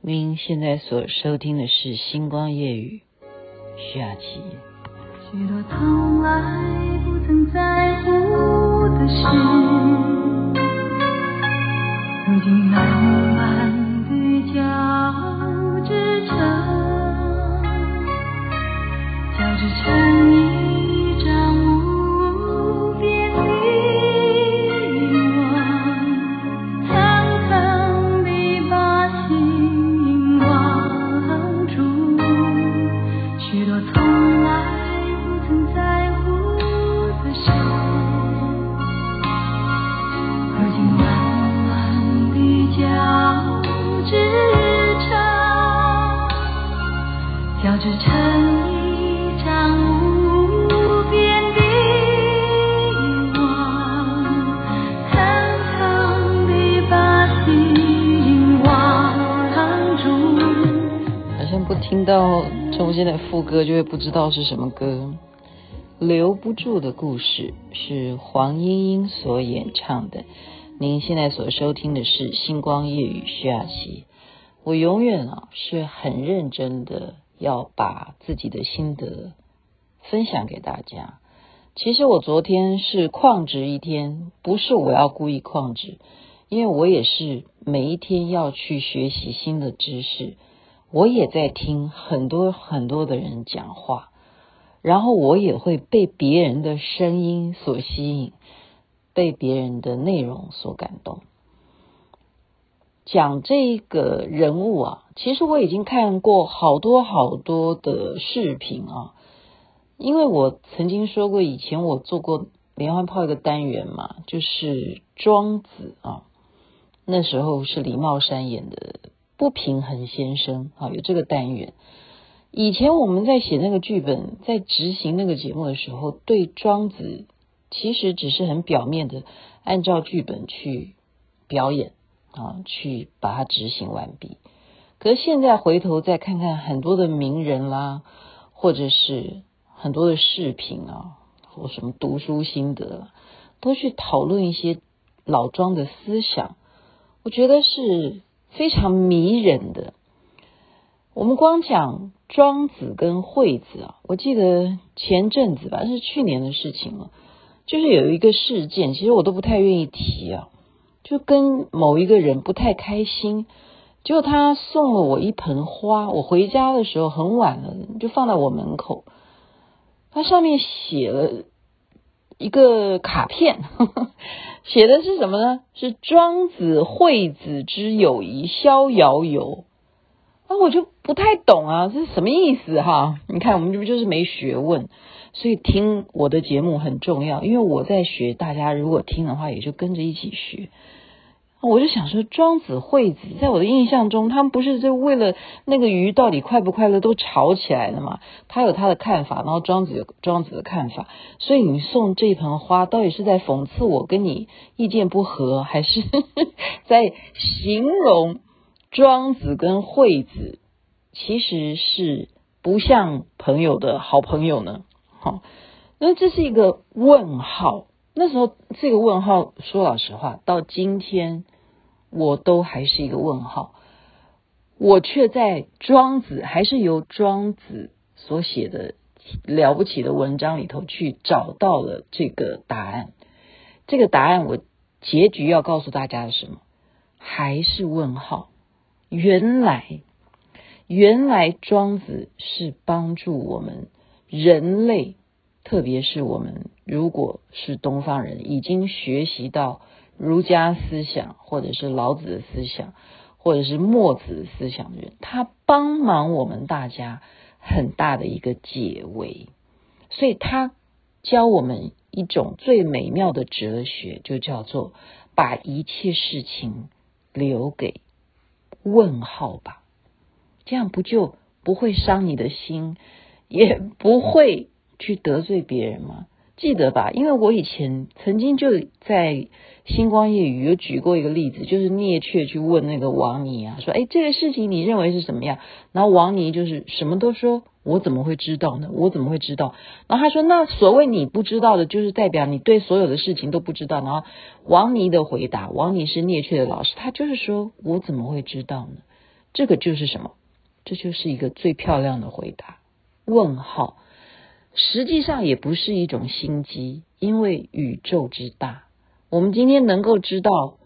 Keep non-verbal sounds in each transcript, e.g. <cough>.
您现在所收听的是《星光夜语》，徐雅琪。许多从来不曾在乎的事，如今慢慢地交好像不听到中间的副歌就会不知道是什么歌，留不住的故事是黄莺莺所演唱的。您现在所收听的是星光夜雨徐雅琪。我永远啊是很认真的要把自己的心得分享给大家。其实我昨天是旷职一天，不是我要故意旷职，因为我也是每一天要去学习新的知识。我也在听很多很多的人讲话，然后我也会被别人的声音所吸引，被别人的内容所感动。讲这个人物啊，其实我已经看过好多好多的视频啊，因为我曾经说过，以前我做过连环炮一个单元嘛，就是庄子啊，那时候是李茂山演的。不平衡先生啊，有这个单元。以前我们在写那个剧本，在执行那个节目的时候，对庄子其实只是很表面的按照剧本去表演啊，去把它执行完毕。可是现在回头再看看很多的名人啦，或者是很多的视频啊，或什么读书心得，都去讨论一些老庄的思想，我觉得是。非常迷人的。我们光讲庄子跟惠子啊，我记得前阵子吧，是去年的事情了。就是有一个事件，其实我都不太愿意提啊。就跟某一个人不太开心，结果他送了我一盆花，我回家的时候很晚了，就放在我门口。他上面写了一个卡片。写的是什么呢？是庄子惠子之友谊逍遥游啊，我就不太懂啊，这是什么意思哈？你看，我们这不就是没学问，所以听我的节目很重要，因为我在学，大家如果听的话，也就跟着一起学。我就想说，庄子惠子，在我的印象中，他们不是就为了那个鱼到底快不快乐都吵起来了吗？他有他的看法，然后庄子有庄子的看法。所以你送这盆花，到底是在讽刺我跟你意见不合，还是 <laughs> 在形容庄子跟惠子其实是不像朋友的好朋友呢？好，那这是一个问号。那时候这个问号，说老实话，到今天我都还是一个问号。我却在庄子，还是由庄子所写的了不起的文章里头去找到了这个答案。这个答案，我结局要告诉大家的是什么？还是问号。原来，原来庄子是帮助我们人类。特别是我们如果是东方人，已经学习到儒家思想，或者是老子的思想，或者是墨子的思想的人，他帮忙我们大家很大的一个解围。所以他教我们一种最美妙的哲学，就叫做把一切事情留给问号吧，这样不就不会伤你的心，也不会。去得罪别人吗？记得吧？因为我以前曾经就在星光夜雨有举过一个例子，就是聂却去问那个王尼啊，说：“哎，这个事情你认为是什么样？”然后王尼就是什么都说：“我怎么会知道呢？我怎么会知道？”然后他说：“那所谓你不知道的，就是代表你对所有的事情都不知道。”然后王尼的回答，王尼是聂却的老师，他就是说：“我怎么会知道呢？这个就是什么？这就是一个最漂亮的回答。问号，实际上也不是一种心机，因为宇宙之大，我们今天能够知道，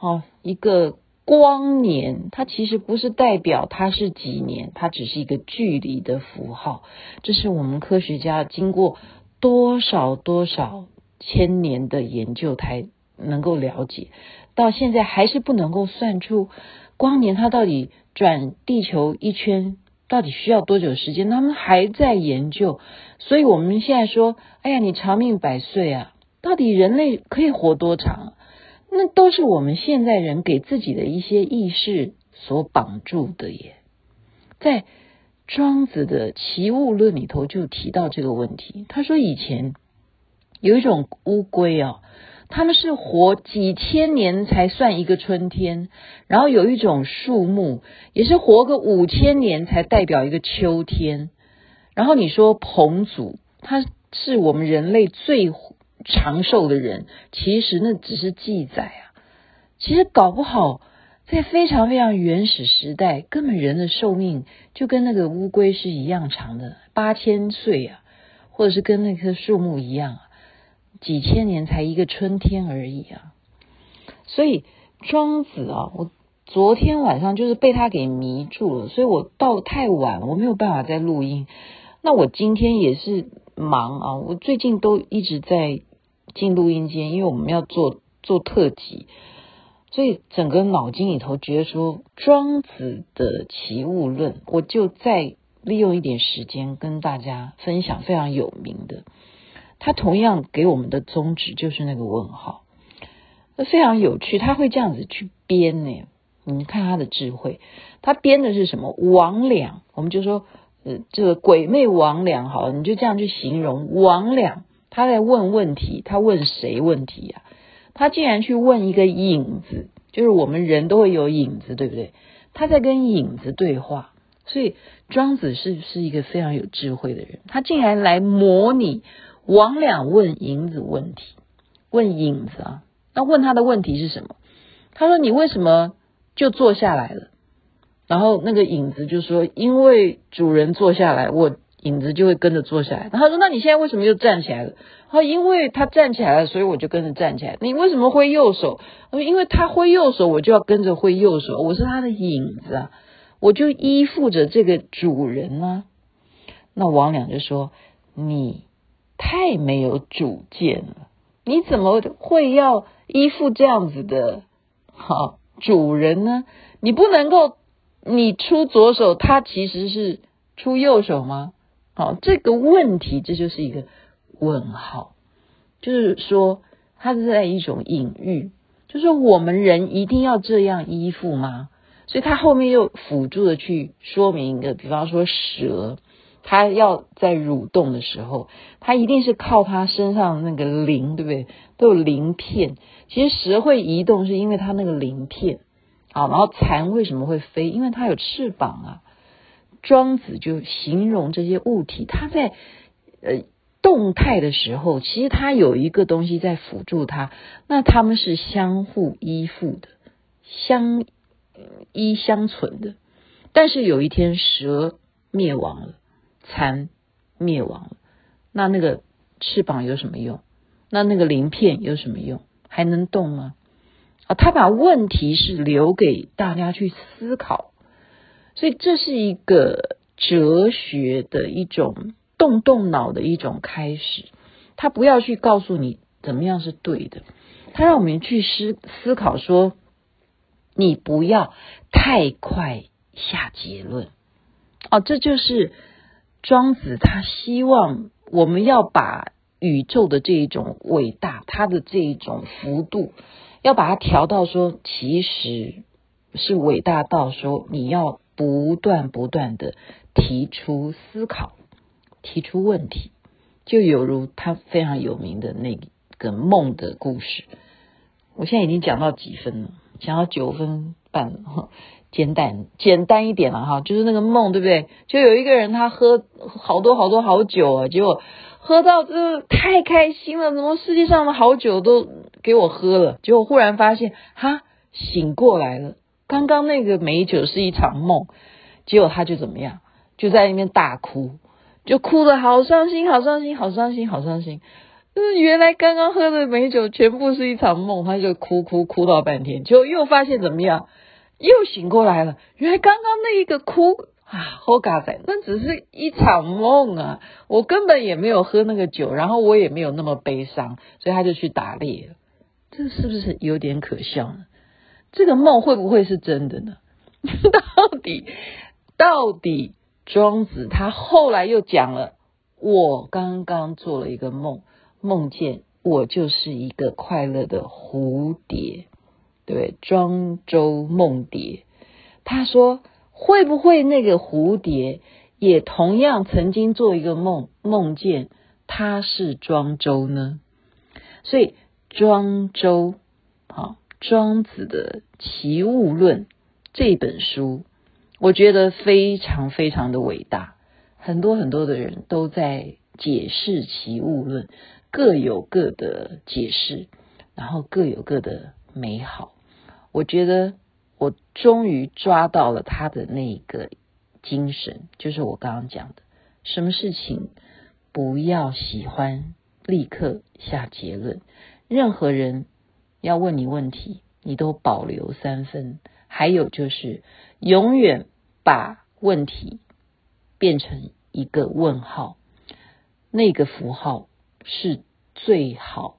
哦，一个光年，它其实不是代表它是几年，它只是一个距离的符号。这是我们科学家经过多少多少千年的研究才能够了解，到现在还是不能够算出光年它到底转地球一圈到底需要多久时间，他们还在研究。所以我们现在说，哎呀，你长命百岁啊，到底人类可以活多长？那都是我们现在人给自己的一些意识所绑住的耶。在庄子的《齐物论》里头就提到这个问题。他说以前有一种乌龟啊，他们是活几千年才算一个春天；然后有一种树木也是活个五千年才代表一个秋天。然后你说彭祖，他是我们人类最。长寿的人，其实那只是记载啊。其实搞不好，在非常非常原始时代，根本人的寿命就跟那个乌龟是一样长的，八千岁啊，或者是跟那棵树木一样啊，几千年才一个春天而已啊。所以庄子啊，我昨天晚上就是被他给迷住了，所以我到太晚，我没有办法再录音。那我今天也是忙啊，我最近都一直在。进录音间，因为我们要做做特辑，所以整个脑筋里头觉得说庄子的《齐物论》，我就再利用一点时间跟大家分享非常有名的。他同样给我们的宗旨就是那个问号，那非常有趣，他会这样子去编呢。你看他的智慧，他编的是什么？魍魉，我们就说呃，这个鬼魅魍魉，好了，你就这样去形容魍魉。他在问问题，他问谁问题呀？他竟然去问一个影子，就是我们人都会有影子，对不对？他在跟影子对话，所以庄子是不是一个非常有智慧的人？他竟然来模拟王两问影子问题，问影子啊？那问他的问题是什么？他说：“你为什么就坐下来了？”然后那个影子就说：“因为主人坐下来，我。”影子就会跟着坐下来。然后他说：“那你现在为什么又站起来了？”他说：“因为他站起来了，所以我就跟着站起来。”你为什么挥右手？他说：“因为他挥右手，我就要跟着挥右手。我是他的影子啊，我就依附着这个主人啊。”那王两就说：“你太没有主见了，你怎么会要依附这样子的好主人呢？你不能够你出左手，他其实是出右手吗？”好，这个问题这就是一个问号，就是说，它是在一种隐喻，就是我们人一定要这样依附吗？所以他后面又辅助的去说明一个，比方说蛇，它要在蠕动的时候，它一定是靠它身上那个鳞，对不对？都有鳞片。其实蛇会移动，是因为它那个鳞片。好，然后蚕为什么会飞？因为它有翅膀啊。庄子就形容这些物体，它在呃动态的时候，其实它有一个东西在辅助它，那它们是相互依附的，相依相存的。但是有一天蛇灭亡了，蚕灭亡了，那那个翅膀有什么用？那那个鳞片有什么用？还能动吗？啊，他把问题是留给大家去思考。所以这是一个哲学的一种动动脑的一种开始，他不要去告诉你怎么样是对的，他让我们去思思考说，你不要太快下结论。哦，这就是庄子他希望我们要把宇宙的这一种伟大，它的这一种幅度，要把它调到说，其实是伟大到说你要。不断不断的提出思考，提出问题，就有如他非常有名的那个梦的故事。我现在已经讲到几分了？讲到九分半了，简单简单一点了哈，就是那个梦，对不对？就有一个人他喝好多好多好酒啊，结果喝到这太开心了，怎么世界上的好酒都给我喝了？结果忽然发现，哈，醒过来了。刚刚那个美酒是一场梦，结果他就怎么样，就在那边大哭，就哭得好伤心，好伤心，好伤心，好伤心。就是原来刚刚喝的美酒全部是一场梦，他就哭哭哭到半天，就又发现怎么样，又醒过来了。原来刚刚那一个哭啊，好嘎仔，那只是一场梦啊，我根本也没有喝那个酒，然后我也没有那么悲伤，所以他就去打猎了。这是不是有点可笑呢？这个梦会不会是真的呢？<laughs> 到底到底庄子他后来又讲了，我刚刚做了一个梦。梦见我就是一个快乐的蝴蝶，对，庄周梦蝶。他说：“会不会那个蝴蝶也同样曾经做一个梦，梦见他是庄周呢？”所以庄周，好，庄子的《齐物论》这本书，我觉得非常非常的伟大。很多很多的人都在解释《齐物论》。各有各的解释，然后各有各的美好。我觉得我终于抓到了他的那个精神，就是我刚刚讲的，什么事情不要喜欢立刻下结论。任何人要问你问题，你都保留三分。还有就是，永远把问题变成一个问号，那个符号。是最好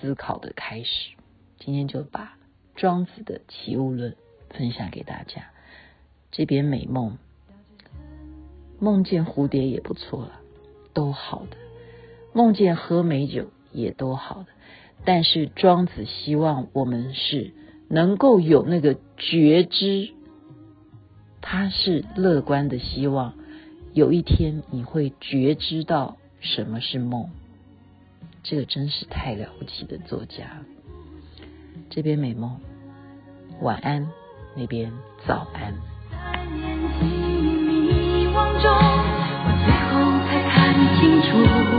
思考的开始。今天就把庄子的《齐物论》分享给大家。这边美梦，梦见蝴蝶也不错了，都好的。梦见喝美酒也都好的。但是庄子希望我们是能够有那个觉知，他是乐观的希望，有一天你会觉知到什么是梦。这个真是太了不起的作家了。这边美梦，晚安，那边早安。迷惘中，我最后才看清楚。